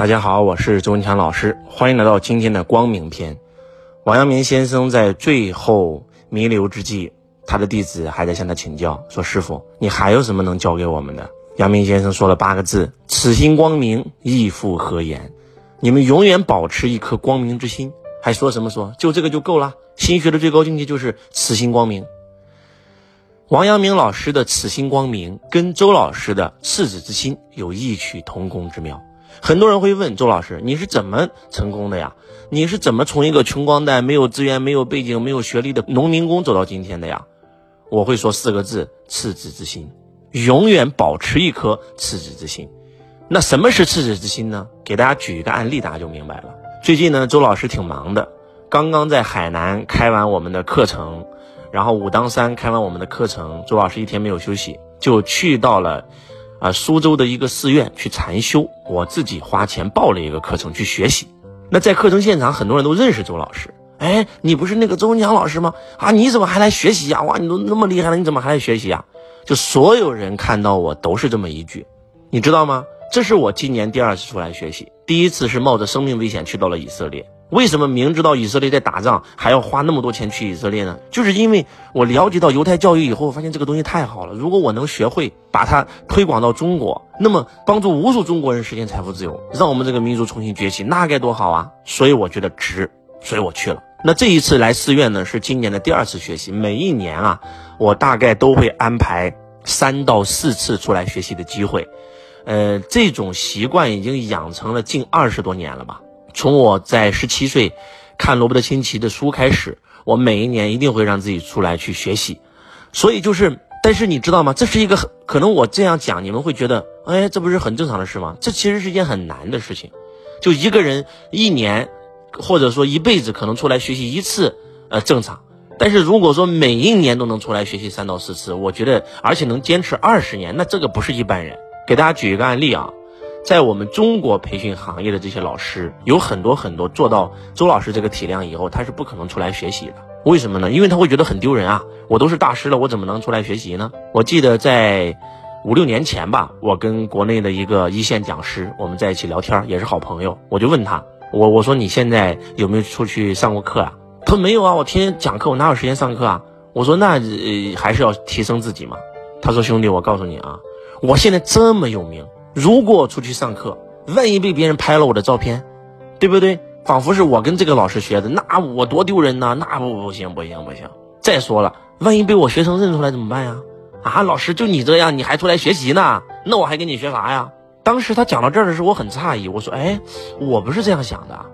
大家好，我是周文强老师，欢迎来到今天的光明篇。王阳明先生在最后弥留之际，他的弟子还在向他请教，说：“师傅，你还有什么能教给我们的？”阳明先生说了八个字：“此心光明，亦复何言？”你们永远保持一颗光明之心。还说什么说？就这个就够了。心学的最高境界就是此心光明。王阳明老师的此心光明，跟周老师的赤子之心有异曲同工之妙。很多人会问周老师，你是怎么成功的呀？你是怎么从一个穷光蛋、没有资源、没有背景、没有学历的农民工走到今天的呀？我会说四个字：赤子之心，永远保持一颗赤子之心。那什么是赤子之心呢？给大家举一个案例，大家就明白了。最近呢，周老师挺忙的，刚刚在海南开完我们的课程，然后武当山开完我们的课程，周老师一天没有休息，就去到了。啊，苏州的一个寺院去禅修，我自己花钱报了一个课程去学习。那在课程现场，很多人都认识周老师。哎，你不是那个周文强老师吗？啊，你怎么还来学习呀？哇，你都那么厉害了，你怎么还来学习呀？就所有人看到我都是这么一句，你知道吗？这是我今年第二次出来学习，第一次是冒着生命危险去到了以色列。为什么明知道以色列在打仗，还要花那么多钱去以色列呢？就是因为我了解到犹太教育以后，发现这个东西太好了。如果我能学会把它推广到中国，那么帮助无数中国人实现财富自由，让我们这个民族重新崛起，那该多好啊！所以我觉得值，所以我去了。那这一次来寺院呢，是今年的第二次学习。每一年啊，我大概都会安排三到四次出来学习的机会。呃，这种习惯已经养成了近二十多年了吧。从我在十七岁看罗伯特清崎的书开始，我每一年一定会让自己出来去学习。所以就是，但是你知道吗？这是一个很可能我这样讲，你们会觉得，哎，这不是很正常的事吗？这其实是一件很难的事情。就一个人一年或者说一辈子可能出来学习一次，呃，正常。但是如果说每一年都能出来学习三到四次，我觉得而且能坚持二十年，那这个不是一般人。给大家举一个案例啊。在我们中国培训行业的这些老师，有很多很多做到周老师这个体量以后，他是不可能出来学习的。为什么呢？因为他会觉得很丢人啊！我都是大师了，我怎么能出来学习呢？我记得在五六年前吧，我跟国内的一个一线讲师，我们在一起聊天，也是好朋友。我就问他，我我说你现在有没有出去上过课啊？他说没有啊，我天天讲课，我哪有时间上课啊？我说那呃还是要提升自己嘛。他说兄弟，我告诉你啊，我现在这么有名。如果我出去上课，万一被别人拍了我的照片，对不对？仿佛是我跟这个老师学的，那我多丢人呐！那不不行不行不行！再说了，万一被我学生认出来怎么办呀？啊，老师就你这样，你还出来学习呢？那我还跟你学啥呀？当时他讲到这儿的时候，我很诧异，我说：“哎，我不是这样想的。”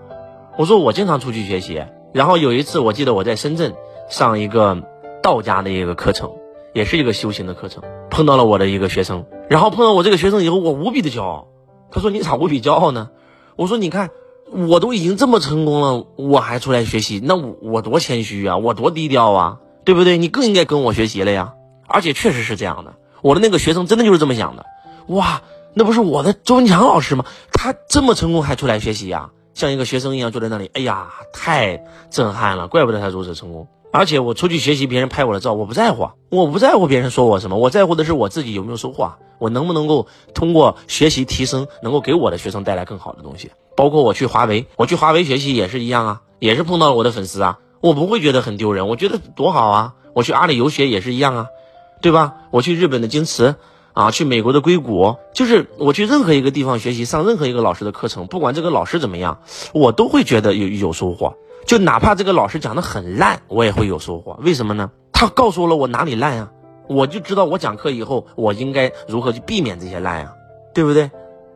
我说：“我经常出去学习。”然后有一次，我记得我在深圳上一个道家的一个课程，也是一个修行的课程，碰到了我的一个学生。然后碰到我这个学生以后，我无比的骄傲。他说：“你咋无比骄傲呢？”我说：“你看，我都已经这么成功了，我还出来学习，那我我多谦虚啊，我多低调啊，对不对？你更应该跟我学习了呀。而且确实是这样的，我的那个学生真的就是这么想的。哇，那不是我的周文强老师吗？他这么成功还出来学习呀，像一个学生一样坐在那里。哎呀，太震撼了，怪不得他如此成功。”而且我出去学习，别人拍我的照，我不在乎，我不在乎别人说我什么，我在乎的是我自己有没有收获，我能不能够通过学习提升，能够给我的学生带来更好的东西。包括我去华为，我去华为学习也是一样啊，也是碰到了我的粉丝啊，我不会觉得很丢人，我觉得多好啊。我去阿里游学也是一样啊，对吧？我去日本的京瓷啊，去美国的硅谷，就是我去任何一个地方学习，上任何一个老师的课程，不管这个老师怎么样，我都会觉得有有收获。就哪怕这个老师讲的很烂，我也会有收获。为什么呢？他告诉了我哪里烂呀，我就知道我讲课以后我应该如何去避免这些烂呀，对不对？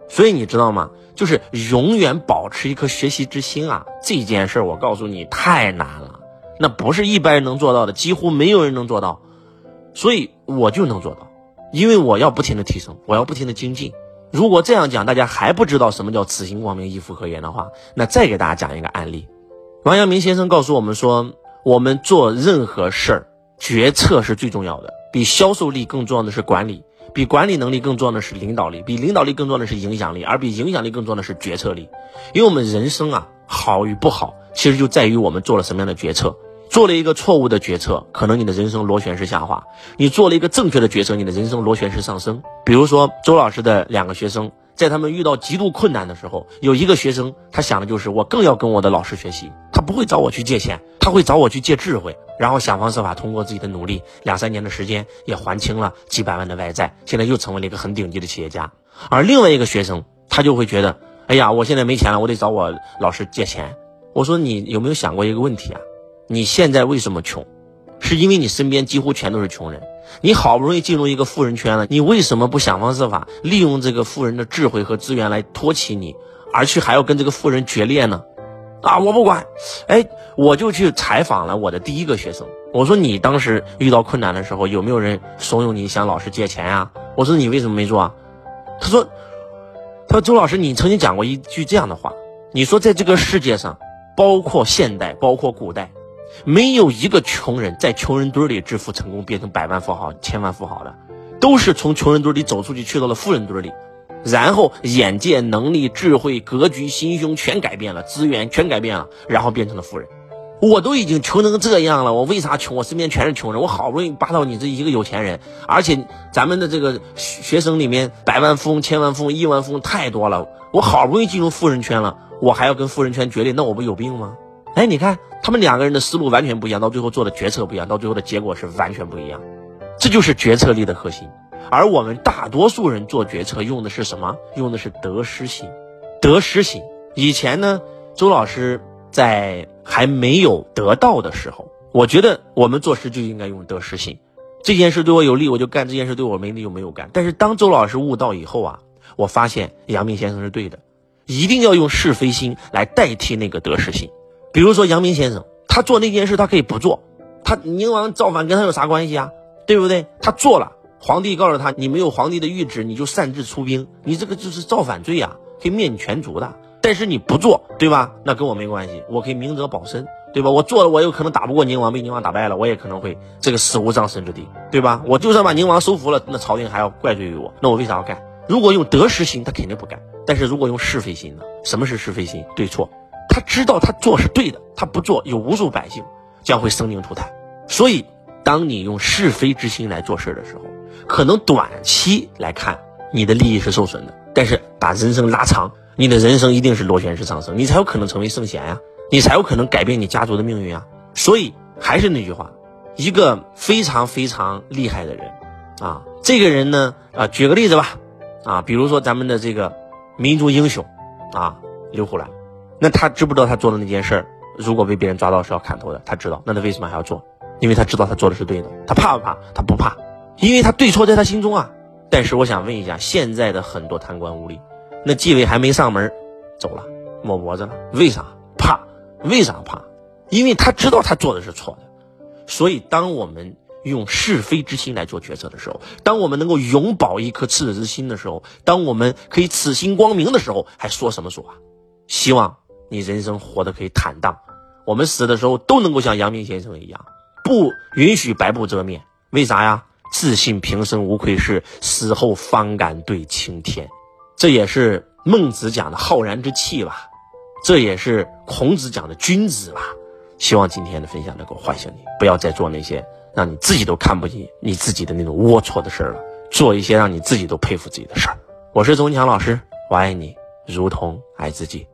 所以你知道吗？就是永远保持一颗学习之心啊！这件事我告诉你太难了，那不是一般人能做到的，几乎没有人能做到。所以我就能做到，因为我要不停的提升，我要不停的精进。如果这样讲大家还不知道什么叫此心光明亦复何言的话，那再给大家讲一个案例。王阳明先生告诉我们说，我们做任何事儿，决策是最重要的。比销售力更重要的是管理，比管理能力更重要的是领导力，比领导力更重要的是影响力，而比影响力更重要的是决策力。因为我们人生啊，好与不好，其实就在于我们做了什么样的决策。做了一个错误的决策，可能你的人生螺旋式下滑；你做了一个正确的决策，你的人生螺旋式上升。比如说，周老师的两个学生。在他们遇到极度困难的时候，有一个学生，他想的就是我更要跟我的老师学习，他不会找我去借钱，他会找我去借智慧，然后想方设法通过自己的努力，两三年的时间也还清了几百万的外债，现在又成为了一个很顶级的企业家。而另外一个学生，他就会觉得，哎呀，我现在没钱了，我得找我老师借钱。我说你有没有想过一个问题啊？你现在为什么穷？是因为你身边几乎全都是穷人。你好不容易进入一个富人圈了，你为什么不想方设法利用这个富人的智慧和资源来托起你，而去还要跟这个富人决裂呢？啊，我不管，哎，我就去采访了我的第一个学生。我说你当时遇到困难的时候，有没有人怂恿你向老师借钱呀？我说你为什么没做啊？他说，他说周老师，你曾经讲过一句这样的话，你说在这个世界上，包括现代，包括古代。没有一个穷人在穷人堆里致富成功，变成百万富豪、千万富豪的，都是从穷人堆里走出去，去到了富人堆里，然后眼界、能力、智慧、格局、心胸全改变了，资源全改变了，然后变成了富人。我都已经穷成这样了，我为啥穷？我身边全是穷人，我好不容易扒到你这一个有钱人，而且咱们的这个学生里面百万富翁、千万富翁、亿万富翁太多了，我好不容易进入富人圈了，我还要跟富人圈决裂，那我不有病吗？哎，你看他们两个人的思路完全不一样，到最后做的决策不一样，到最后的结果是完全不一样。这就是决策力的核心。而我们大多数人做决策用的是什么？用的是得失心。得失心。以前呢，周老师在还没有得到的时候，我觉得我们做事就应该用得失心。这件事对我有利，我就干；这件事对我没利，就没有干。但是当周老师悟道以后啊，我发现杨明先生是对的，一定要用是非心来代替那个得失心。比如说杨明先生，他做那件事，他可以不做，他宁王造反跟他有啥关系啊？对不对？他做了，皇帝告诉他，你没有皇帝的谕旨，你就擅自出兵，你这个就是造反罪啊，可以灭你全族的。但是你不做，对吧？那跟我没关系，我可以明哲保身，对吧？我做了，我有可能打不过宁王，被宁王打败了，我也可能会这个死无葬身之地，对吧？我就算把宁王收服了，那朝廷还要怪罪于我，那我为啥要干？如果用得失心，他肯定不干。但是如果用是非心呢？什么是是非心？对错？他知道他做是对的，他不做，有无数百姓将会生灵涂炭。所以，当你用是非之心来做事的时候，可能短期来看你的利益是受损的，但是把人生拉长，你的人生一定是螺旋式上升，你才有可能成为圣贤呀，你才有可能改变你家族的命运啊。所以，还是那句话，一个非常非常厉害的人啊，这个人呢，啊，举个例子吧，啊，比如说咱们的这个民族英雄啊，刘胡兰。那他知不知道他做的那件事儿，如果被别人抓到是要砍头的？他知道，那他为什么还要做？因为他知道他做的是对的。他怕不怕？他不怕，因为他对错在他心中啊。但是我想问一下，现在的很多贪官污吏，那纪委还没上门，走了，抹脖子了，为啥？怕？为啥怕？因为他知道他做的是错的。所以，当我们用是非之心来做决策的时候，当我们能够永葆一颗赤子之心的时候，当我们可以此心光明的时候，还说什么说啊？希望。你人生活得可以坦荡，我们死的时候都能够像阳明先生一样，不允许白布遮面。为啥呀？自信平生无愧事，死后方敢对青天。这也是孟子讲的浩然之气吧？这也是孔子讲的君子吧？希望今天的分享能够唤醒你，不要再做那些让你自己都看不起你自己的那种龌龊的事儿了，做一些让你自己都佩服自己的事儿。我是钟强老师，我爱你，如同爱自己。